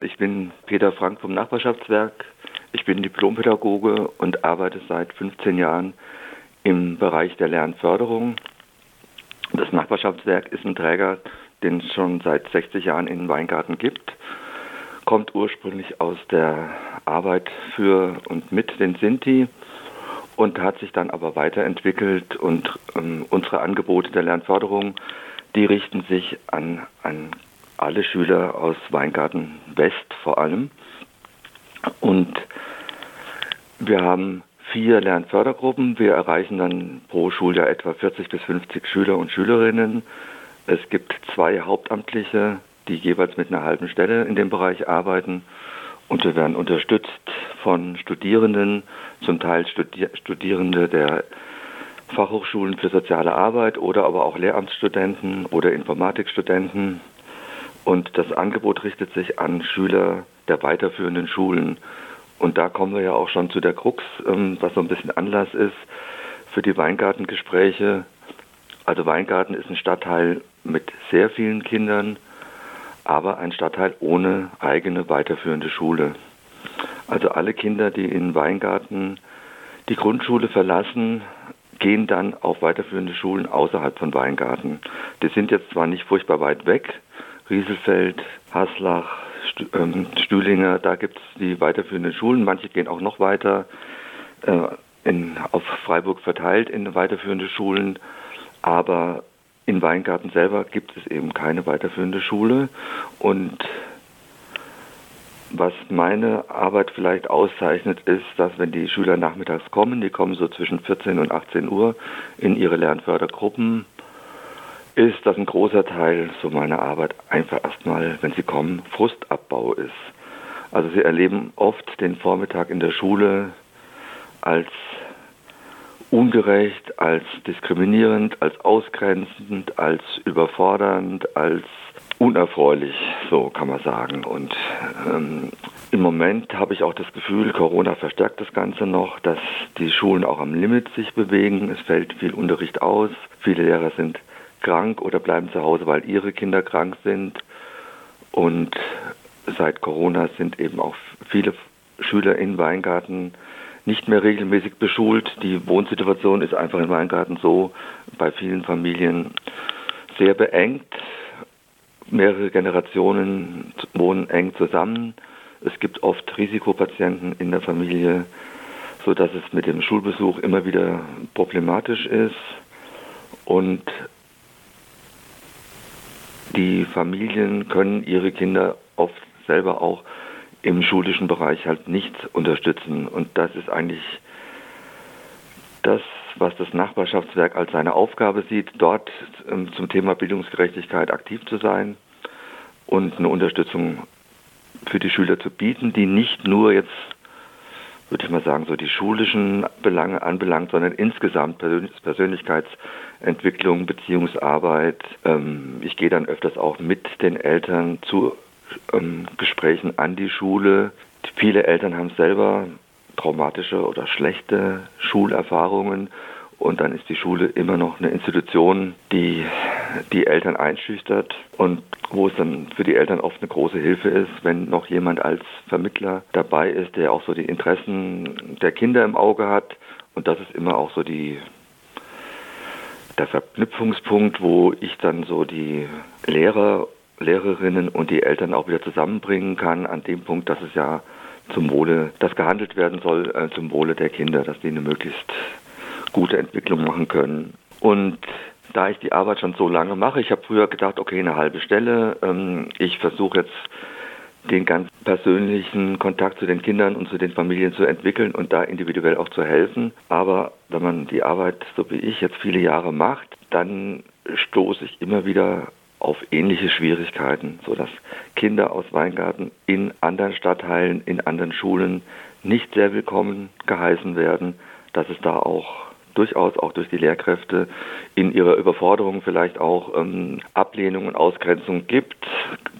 Ich bin Peter Frank vom Nachbarschaftswerk. Ich bin Diplompädagoge und arbeite seit 15 Jahren im Bereich der Lernförderung. Das Nachbarschaftswerk ist ein Träger, den es schon seit 60 Jahren in Weingarten gibt. Kommt ursprünglich aus der Arbeit für und mit den Sinti und hat sich dann aber weiterentwickelt und ähm, unsere Angebote der Lernförderung, die richten sich an, an alle Schüler aus Weingarten West vor allem. Und wir haben vier Lernfördergruppen. Wir erreichen dann pro Schuljahr etwa 40 bis 50 Schüler und Schülerinnen. Es gibt zwei Hauptamtliche, die jeweils mit einer halben Stelle in dem Bereich arbeiten. Und wir werden unterstützt von Studierenden, zum Teil Studi Studierende der Fachhochschulen für soziale Arbeit oder aber auch Lehramtsstudenten oder Informatikstudenten und das Angebot richtet sich an Schüler der weiterführenden Schulen. Und da kommen wir ja auch schon zu der Krux, ähm, was so ein bisschen Anlass ist für die Weingartengespräche. Also Weingarten ist ein Stadtteil mit sehr vielen Kindern, aber ein Stadtteil ohne eigene weiterführende Schule. Also alle Kinder, die in Weingarten die Grundschule verlassen, gehen dann auf weiterführende Schulen außerhalb von Weingarten. Die sind jetzt zwar nicht furchtbar weit weg, Rieselfeld, Haslach, ähm, Stühlinger, da gibt es die weiterführenden Schulen. Manche gehen auch noch weiter äh, in, auf Freiburg verteilt in weiterführende Schulen. Aber in Weingarten selber gibt es eben keine weiterführende Schule. Und was meine Arbeit vielleicht auszeichnet, ist, dass wenn die Schüler nachmittags kommen, die kommen so zwischen 14 und 18 Uhr in ihre Lernfördergruppen, ist, dass ein großer Teil so meiner Arbeit einfach erstmal, wenn sie kommen, Frustabbau ist. Also sie erleben oft den Vormittag in der Schule als ungerecht, als diskriminierend, als ausgrenzend, als überfordernd, als unerfreulich, so kann man sagen. Und ähm, im Moment habe ich auch das Gefühl, Corona verstärkt das Ganze noch, dass die Schulen auch am Limit sich bewegen. Es fällt viel Unterricht aus. Viele Lehrer sind krank oder bleiben zu Hause, weil ihre Kinder krank sind. Und seit Corona sind eben auch viele Schüler in Weingarten nicht mehr regelmäßig beschult. Die Wohnsituation ist einfach in Weingarten so bei vielen Familien sehr beengt. Mehrere Generationen wohnen eng zusammen. Es gibt oft Risikopatienten in der Familie, sodass es mit dem Schulbesuch immer wieder problematisch ist. Und die Familien können ihre Kinder oft selber auch im schulischen Bereich halt nicht unterstützen. Und das ist eigentlich das, was das Nachbarschaftswerk als seine Aufgabe sieht, dort ähm, zum Thema Bildungsgerechtigkeit aktiv zu sein und eine Unterstützung für die Schüler zu bieten, die nicht nur jetzt würde ich mal sagen, so die schulischen Belange anbelangt, sondern insgesamt Persönlichkeitsentwicklung, Beziehungsarbeit. Ähm, ich gehe dann öfters auch mit den Eltern zu ähm, Gesprächen an die Schule. Viele Eltern haben selber traumatische oder schlechte Schulerfahrungen und dann ist die Schule immer noch eine Institution, die die Eltern einschüchtert und wo es dann für die Eltern oft eine große Hilfe ist, wenn noch jemand als Vermittler dabei ist, der auch so die Interessen der Kinder im Auge hat. Und das ist immer auch so die, der Verknüpfungspunkt, wo ich dann so die Lehrer, Lehrerinnen und die Eltern auch wieder zusammenbringen kann, an dem Punkt, dass es ja zum Wohle, dass gehandelt werden soll, äh, zum Wohle der Kinder, dass die eine möglichst gute Entwicklung machen können. Und da ich die Arbeit schon so lange mache, ich habe früher gedacht, okay, eine halbe Stelle, ähm, ich versuche jetzt den ganz persönlichen Kontakt zu den Kindern und zu den Familien zu entwickeln und da individuell auch zu helfen. Aber wenn man die Arbeit, so wie ich, jetzt viele Jahre macht, dann stoße ich immer wieder auf ähnliche Schwierigkeiten, sodass Kinder aus Weingarten in anderen Stadtteilen, in anderen Schulen nicht sehr willkommen geheißen werden, dass es da auch durchaus auch durch die Lehrkräfte in ihrer Überforderung vielleicht auch ähm, Ablehnung und Ausgrenzung gibt.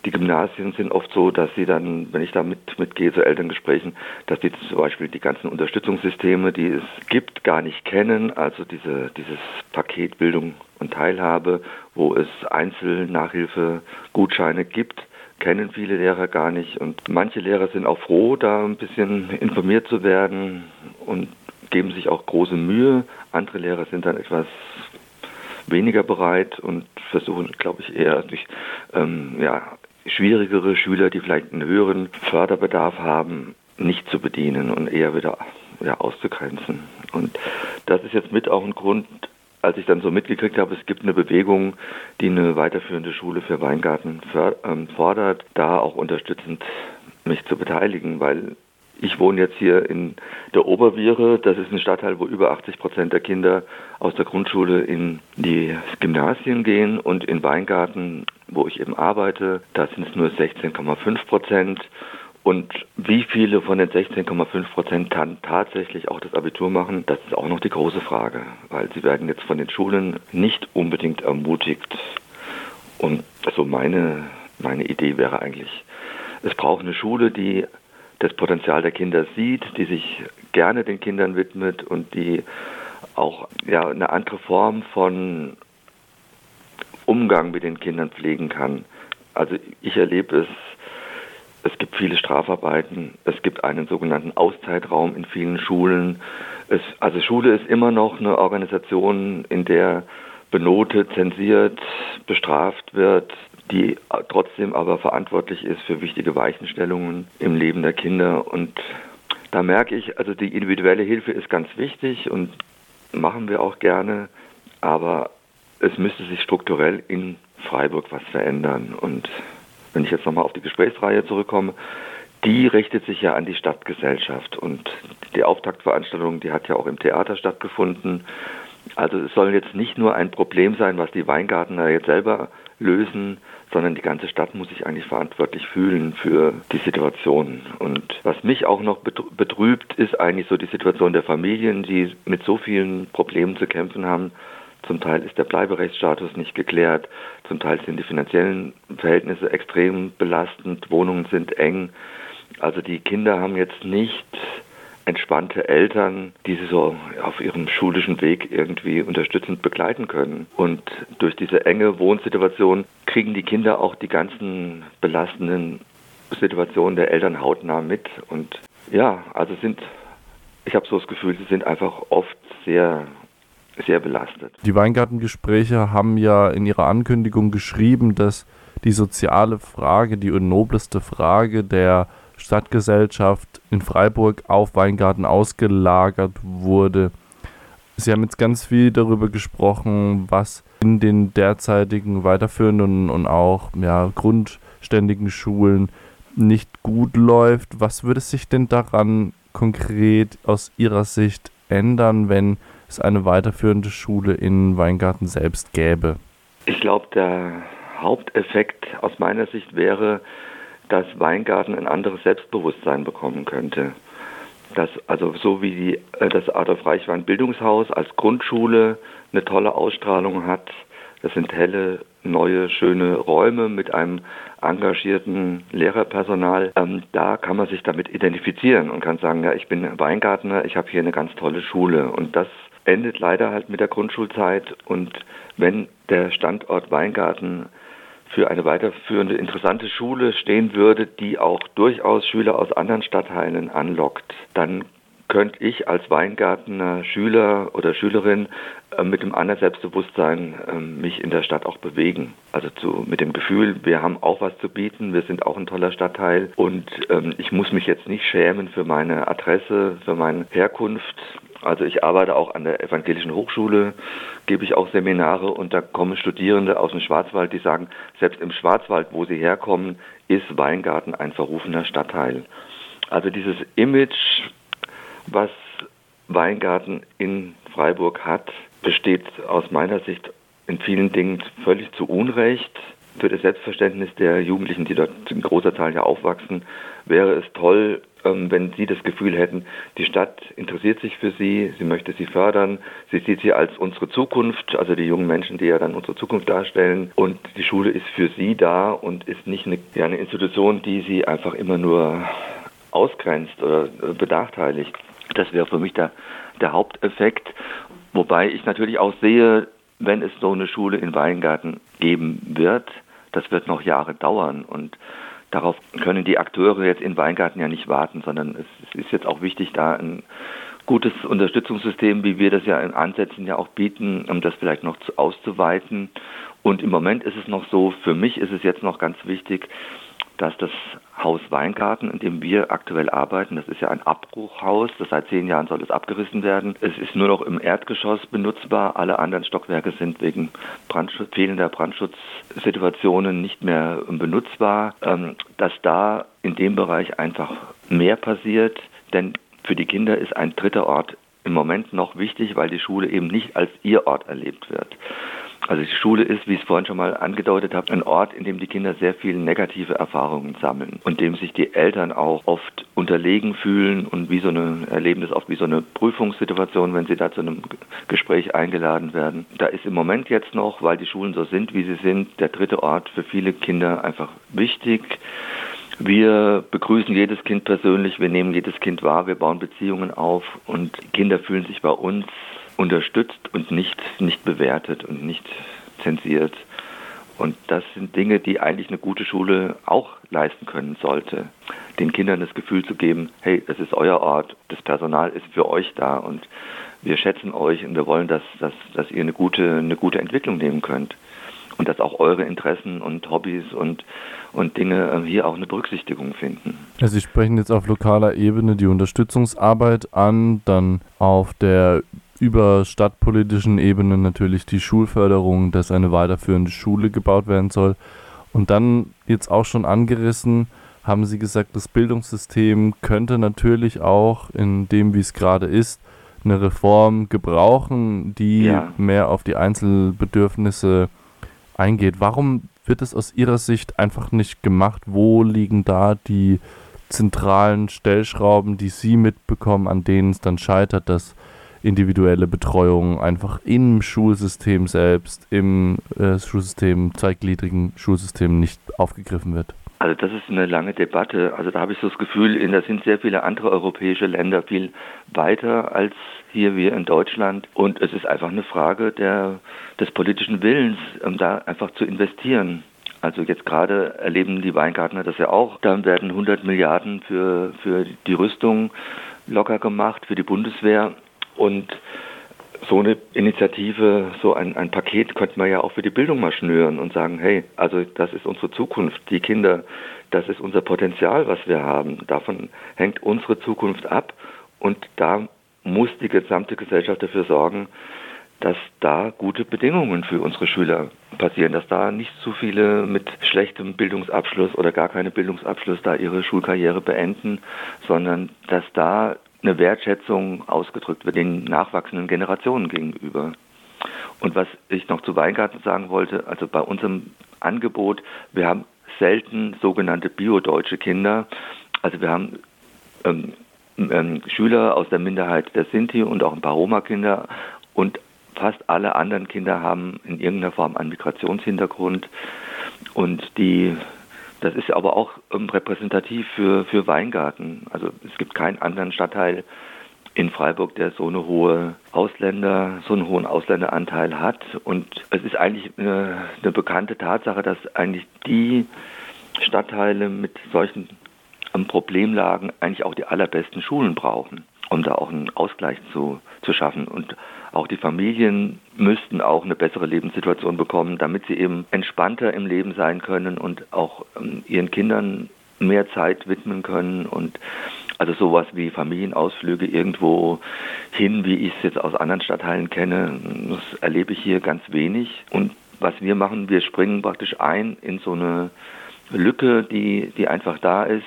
Die Gymnasien sind oft so, dass sie dann, wenn ich da mit, mitgehe zu Elterngesprächen, dass die zum Beispiel die ganzen Unterstützungssysteme, die es gibt, gar nicht kennen. Also diese, dieses Paket Bildung und Teilhabe, wo es Einzelnachhilfegutscheine gibt, kennen viele Lehrer gar nicht. Und manche Lehrer sind auch froh, da ein bisschen informiert zu werden und geben sich auch große Mühe. Andere Lehrer sind dann etwas weniger bereit und versuchen, glaube ich, eher durch ähm, ja, schwierigere Schüler, die vielleicht einen höheren Förderbedarf haben, nicht zu bedienen und eher wieder ja, auszugrenzen. Und das ist jetzt mit auch ein Grund, als ich dann so mitgekriegt habe, es gibt eine Bewegung, die eine weiterführende Schule für Weingarten ähm, fordert, da auch unterstützend mich zu beteiligen, weil ich wohne jetzt hier in der Oberviere. Das ist ein Stadtteil, wo über 80 Prozent der Kinder aus der Grundschule in die Gymnasien gehen. Und in Weingarten, wo ich eben arbeite, da sind es nur 16,5 Prozent. Und wie viele von den 16,5 Prozent dann tatsächlich auch das Abitur machen, das ist auch noch die große Frage, weil sie werden jetzt von den Schulen nicht unbedingt ermutigt. Und so meine, meine Idee wäre eigentlich, es braucht eine Schule, die das Potenzial der Kinder sieht, die sich gerne den Kindern widmet und die auch ja, eine andere Form von Umgang mit den Kindern pflegen kann. Also ich erlebe es, es gibt viele Strafarbeiten, es gibt einen sogenannten Auszeitraum in vielen Schulen. Es, also Schule ist immer noch eine Organisation, in der benotet, zensiert, bestraft wird, die trotzdem aber verantwortlich ist für wichtige Weichenstellungen im Leben der Kinder. Und da merke ich, also die individuelle Hilfe ist ganz wichtig und machen wir auch gerne, aber es müsste sich strukturell in Freiburg was verändern. Und wenn ich jetzt nochmal auf die Gesprächsreihe zurückkomme, die richtet sich ja an die Stadtgesellschaft und die Auftaktveranstaltung, die hat ja auch im Theater stattgefunden. Also es soll jetzt nicht nur ein Problem sein, was die Weingartner jetzt selber lösen, sondern die ganze Stadt muss sich eigentlich verantwortlich fühlen für die Situation. Und was mich auch noch betrübt, ist eigentlich so die Situation der Familien, die mit so vielen Problemen zu kämpfen haben. Zum Teil ist der Bleiberechtsstatus nicht geklärt, zum Teil sind die finanziellen Verhältnisse extrem belastend, Wohnungen sind eng. Also die Kinder haben jetzt nicht entspannte Eltern, die sie so auf ihrem schulischen Weg irgendwie unterstützend begleiten können. Und durch diese enge Wohnsituation kriegen die Kinder auch die ganzen belastenden Situationen der Eltern hautnah mit. Und ja, also sind, ich habe so das Gefühl, sie sind einfach oft sehr sehr belastet. Die Weingartengespräche haben ja in ihrer Ankündigung geschrieben, dass die soziale Frage, die nobleste Frage der Stadtgesellschaft in Freiburg auf Weingarten ausgelagert wurde. Sie haben jetzt ganz viel darüber gesprochen, was in den derzeitigen weiterführenden und auch ja, grundständigen Schulen nicht gut läuft. Was würde sich denn daran konkret aus Ihrer Sicht ändern, wenn es eine weiterführende Schule in Weingarten selbst gäbe? Ich glaube, der Haupteffekt aus meiner Sicht wäre, dass Weingarten ein anderes Selbstbewusstsein bekommen könnte. Dass also so wie die, äh, das Adolf Reichwein Bildungshaus als Grundschule eine tolle Ausstrahlung hat, das sind helle, neue, schöne Räume mit einem engagierten Lehrerpersonal. Ähm, da kann man sich damit identifizieren und kann sagen, ja, ich bin Weingartner, ich habe hier eine ganz tolle Schule. Und das endet leider halt mit der Grundschulzeit. Und wenn der Standort Weingarten für eine weiterführende interessante Schule stehen würde, die auch durchaus Schüler aus anderen Stadtteilen anlockt, dann könnte ich als Weingartner Schüler oder Schülerin äh, mit dem anderen Selbstbewusstsein äh, mich in der Stadt auch bewegen. Also zu, mit dem Gefühl, wir haben auch was zu bieten, wir sind auch ein toller Stadtteil und ähm, ich muss mich jetzt nicht schämen für meine Adresse, für meine Herkunft. Also ich arbeite auch an der Evangelischen Hochschule, gebe ich auch Seminare und da kommen Studierende aus dem Schwarzwald, die sagen, selbst im Schwarzwald, wo sie herkommen, ist Weingarten ein verrufener Stadtteil. Also dieses Image, was Weingarten in Freiburg hat, besteht aus meiner Sicht in vielen Dingen völlig zu Unrecht. Für das Selbstverständnis der Jugendlichen, die dort in großer Zahl ja aufwachsen, wäre es toll, wenn Sie das Gefühl hätten, die Stadt interessiert sich für Sie, sie möchte Sie fördern, sie sieht Sie als unsere Zukunft, also die jungen Menschen, die ja dann unsere Zukunft darstellen. Und die Schule ist für Sie da und ist nicht eine, ja, eine Institution, die Sie einfach immer nur ausgrenzt oder äh, benachteiligt. Das wäre für mich der, der Haupteffekt. Wobei ich natürlich auch sehe, wenn es so eine Schule in Weingarten geben wird, das wird noch Jahre dauern. Und darauf können die Akteure jetzt in Weingarten ja nicht warten, sondern es ist jetzt auch wichtig, da ein gutes Unterstützungssystem, wie wir das ja in Ansätzen ja auch bieten, um das vielleicht noch zu, auszuweiten. Und im Moment ist es noch so, für mich ist es jetzt noch ganz wichtig, dass das Haus Weingarten, in dem wir aktuell arbeiten, das ist ja ein Abbruchhaus, das seit zehn Jahren soll es abgerissen werden. Es ist nur noch im Erdgeschoss benutzbar. Alle anderen Stockwerke sind wegen Brandschutz, fehlender Brandschutzsituationen nicht mehr benutzbar. Ähm, dass da in dem Bereich einfach mehr passiert, denn für die Kinder ist ein dritter Ort im Moment noch wichtig, weil die Schule eben nicht als ihr Ort erlebt wird. Also die Schule ist, wie ich es vorhin schon mal angedeutet habe, ein Ort, in dem die Kinder sehr viele negative Erfahrungen sammeln und dem sich die Eltern auch oft unterlegen fühlen und wie so eine erleben das oft wie so eine Prüfungssituation, wenn sie da zu einem Gespräch eingeladen werden. Da ist im Moment jetzt noch, weil die Schulen so sind, wie sie sind, der dritte Ort für viele Kinder einfach wichtig. Wir begrüßen jedes Kind persönlich, wir nehmen jedes Kind wahr, wir bauen Beziehungen auf und Kinder fühlen sich bei uns unterstützt und nicht, nicht bewertet und nicht zensiert. Und das sind Dinge, die eigentlich eine gute Schule auch leisten können sollte. Den Kindern das Gefühl zu geben, hey, es ist euer Ort, das Personal ist für euch da und wir schätzen euch und wir wollen, dass, dass, dass ihr eine gute, eine gute Entwicklung nehmen könnt. Und dass auch eure Interessen und Hobbys und, und Dinge ähm, hier auch eine Berücksichtigung finden. Also Sie sprechen jetzt auf lokaler Ebene die Unterstützungsarbeit an, dann auf der über stadtpolitischen Ebene natürlich die Schulförderung, dass eine weiterführende Schule gebaut werden soll. Und dann jetzt auch schon angerissen, haben Sie gesagt, das Bildungssystem könnte natürlich auch in dem, wie es gerade ist, eine Reform gebrauchen, die ja. mehr auf die Einzelbedürfnisse eingeht. Warum wird es aus Ihrer Sicht einfach nicht gemacht? Wo liegen da die zentralen Stellschrauben, die Sie mitbekommen, an denen es dann scheitert, dass individuelle Betreuung einfach im Schulsystem selbst, im äh, Schulsystem, zweigliedrigen Schulsystem nicht aufgegriffen wird? Also das ist eine lange Debatte. Also da habe ich so das Gefühl, da sind sehr viele andere europäische Länder viel weiter als hier wir in Deutschland. Und es ist einfach eine Frage der, des politischen Willens, um da einfach zu investieren. Also jetzt gerade erleben die Weingartner das ja auch. Dann werden 100 Milliarden für, für die Rüstung locker gemacht, für die Bundeswehr. Und so eine Initiative, so ein, ein Paket könnte man ja auch für die Bildung mal schnüren und sagen, hey, also das ist unsere Zukunft, die Kinder, das ist unser Potenzial, was wir haben. Davon hängt unsere Zukunft ab und da muss die gesamte Gesellschaft dafür sorgen, dass da gute Bedingungen für unsere Schüler passieren, dass da nicht zu viele mit schlechtem Bildungsabschluss oder gar keinem Bildungsabschluss da ihre Schulkarriere beenden, sondern dass da eine Wertschätzung ausgedrückt wird den nachwachsenden Generationen gegenüber. Und was ich noch zu Weingarten sagen wollte, also bei unserem Angebot, wir haben selten sogenannte biodeutsche Kinder. Also wir haben ähm, ähm, Schüler aus der Minderheit der Sinti und auch ein paar Roma-Kinder und fast alle anderen Kinder haben in irgendeiner Form einen Migrationshintergrund und die das ist aber auch ähm, repräsentativ für, für Weingarten. Also es gibt keinen anderen Stadtteil in Freiburg, der so eine hohe Ausländer, so einen hohen Ausländeranteil hat. Und es ist eigentlich eine, eine bekannte Tatsache, dass eigentlich die Stadtteile mit solchen ähm, Problemlagen eigentlich auch die allerbesten Schulen brauchen, um da auch einen Ausgleich zu, zu schaffen. Und auch die Familien müssten auch eine bessere Lebenssituation bekommen, damit sie eben entspannter im Leben sein können und auch ähm, ihren Kindern mehr Zeit widmen können und also sowas wie Familienausflüge irgendwo hin, wie ich es jetzt aus anderen Stadtteilen kenne, das erlebe ich hier ganz wenig. Und was wir machen, wir springen praktisch ein in so eine Lücke, die, die einfach da ist.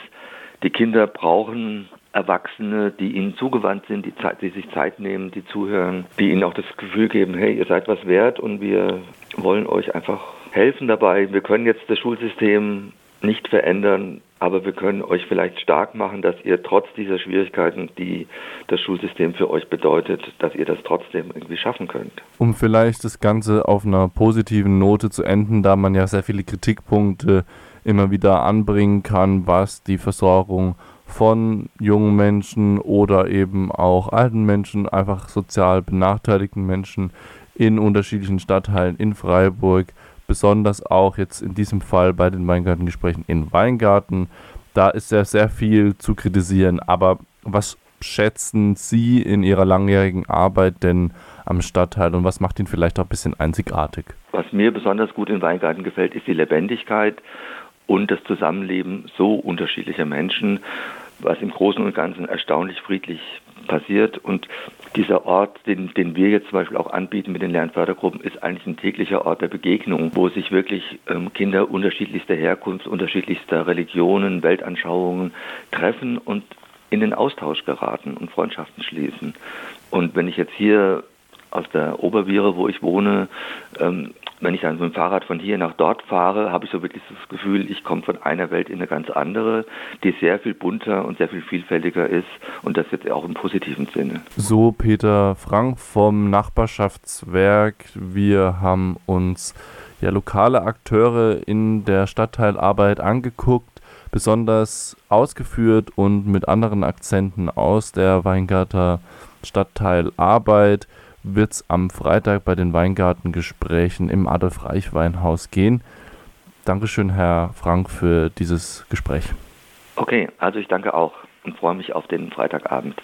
Die Kinder brauchen Erwachsene, die ihnen zugewandt sind, die, Zeit, die sich Zeit nehmen, die zuhören, die ihnen auch das Gefühl geben, hey, ihr seid was wert und wir wollen euch einfach helfen dabei. Wir können jetzt das Schulsystem nicht verändern, aber wir können euch vielleicht stark machen, dass ihr trotz dieser Schwierigkeiten, die das Schulsystem für euch bedeutet, dass ihr das trotzdem irgendwie schaffen könnt. Um vielleicht das Ganze auf einer positiven Note zu enden, da man ja sehr viele Kritikpunkte immer wieder anbringen kann, was die Versorgung von jungen Menschen oder eben auch alten Menschen, einfach sozial benachteiligten Menschen in unterschiedlichen Stadtteilen in Freiburg besonders auch jetzt in diesem Fall bei den Weingartengesprächen in Weingarten. Da ist ja sehr viel zu kritisieren, aber was schätzen Sie in Ihrer langjährigen Arbeit denn am Stadtteil und was macht ihn vielleicht auch ein bisschen einzigartig? Was mir besonders gut in Weingarten gefällt, ist die Lebendigkeit und das Zusammenleben so unterschiedlicher Menschen, was im Großen und Ganzen erstaunlich friedlich passiert. Und dieser Ort, den, den wir jetzt zum Beispiel auch anbieten mit den Lernfördergruppen, ist eigentlich ein täglicher Ort der Begegnung, wo sich wirklich ähm, Kinder unterschiedlichster Herkunft, unterschiedlichster Religionen, Weltanschauungen treffen und in den Austausch geraten und Freundschaften schließen. Und wenn ich jetzt hier aus der Oberviere, wo ich wohne, ähm, wenn ich dann mit dem Fahrrad von hier nach dort fahre, habe ich so wirklich das Gefühl, ich komme von einer Welt in eine ganz andere, die sehr viel bunter und sehr viel vielfältiger ist und das jetzt auch im positiven Sinne. So Peter Frank vom Nachbarschaftswerk. Wir haben uns ja lokale Akteure in der Stadtteilarbeit angeguckt, besonders ausgeführt und mit anderen Akzenten aus der Weingarter Stadtteilarbeit wird es am Freitag bei den Weingartengesprächen im Adolf-Reich-Weinhaus gehen. Dankeschön, Herr Frank, für dieses Gespräch. Okay, also ich danke auch und freue mich auf den Freitagabend.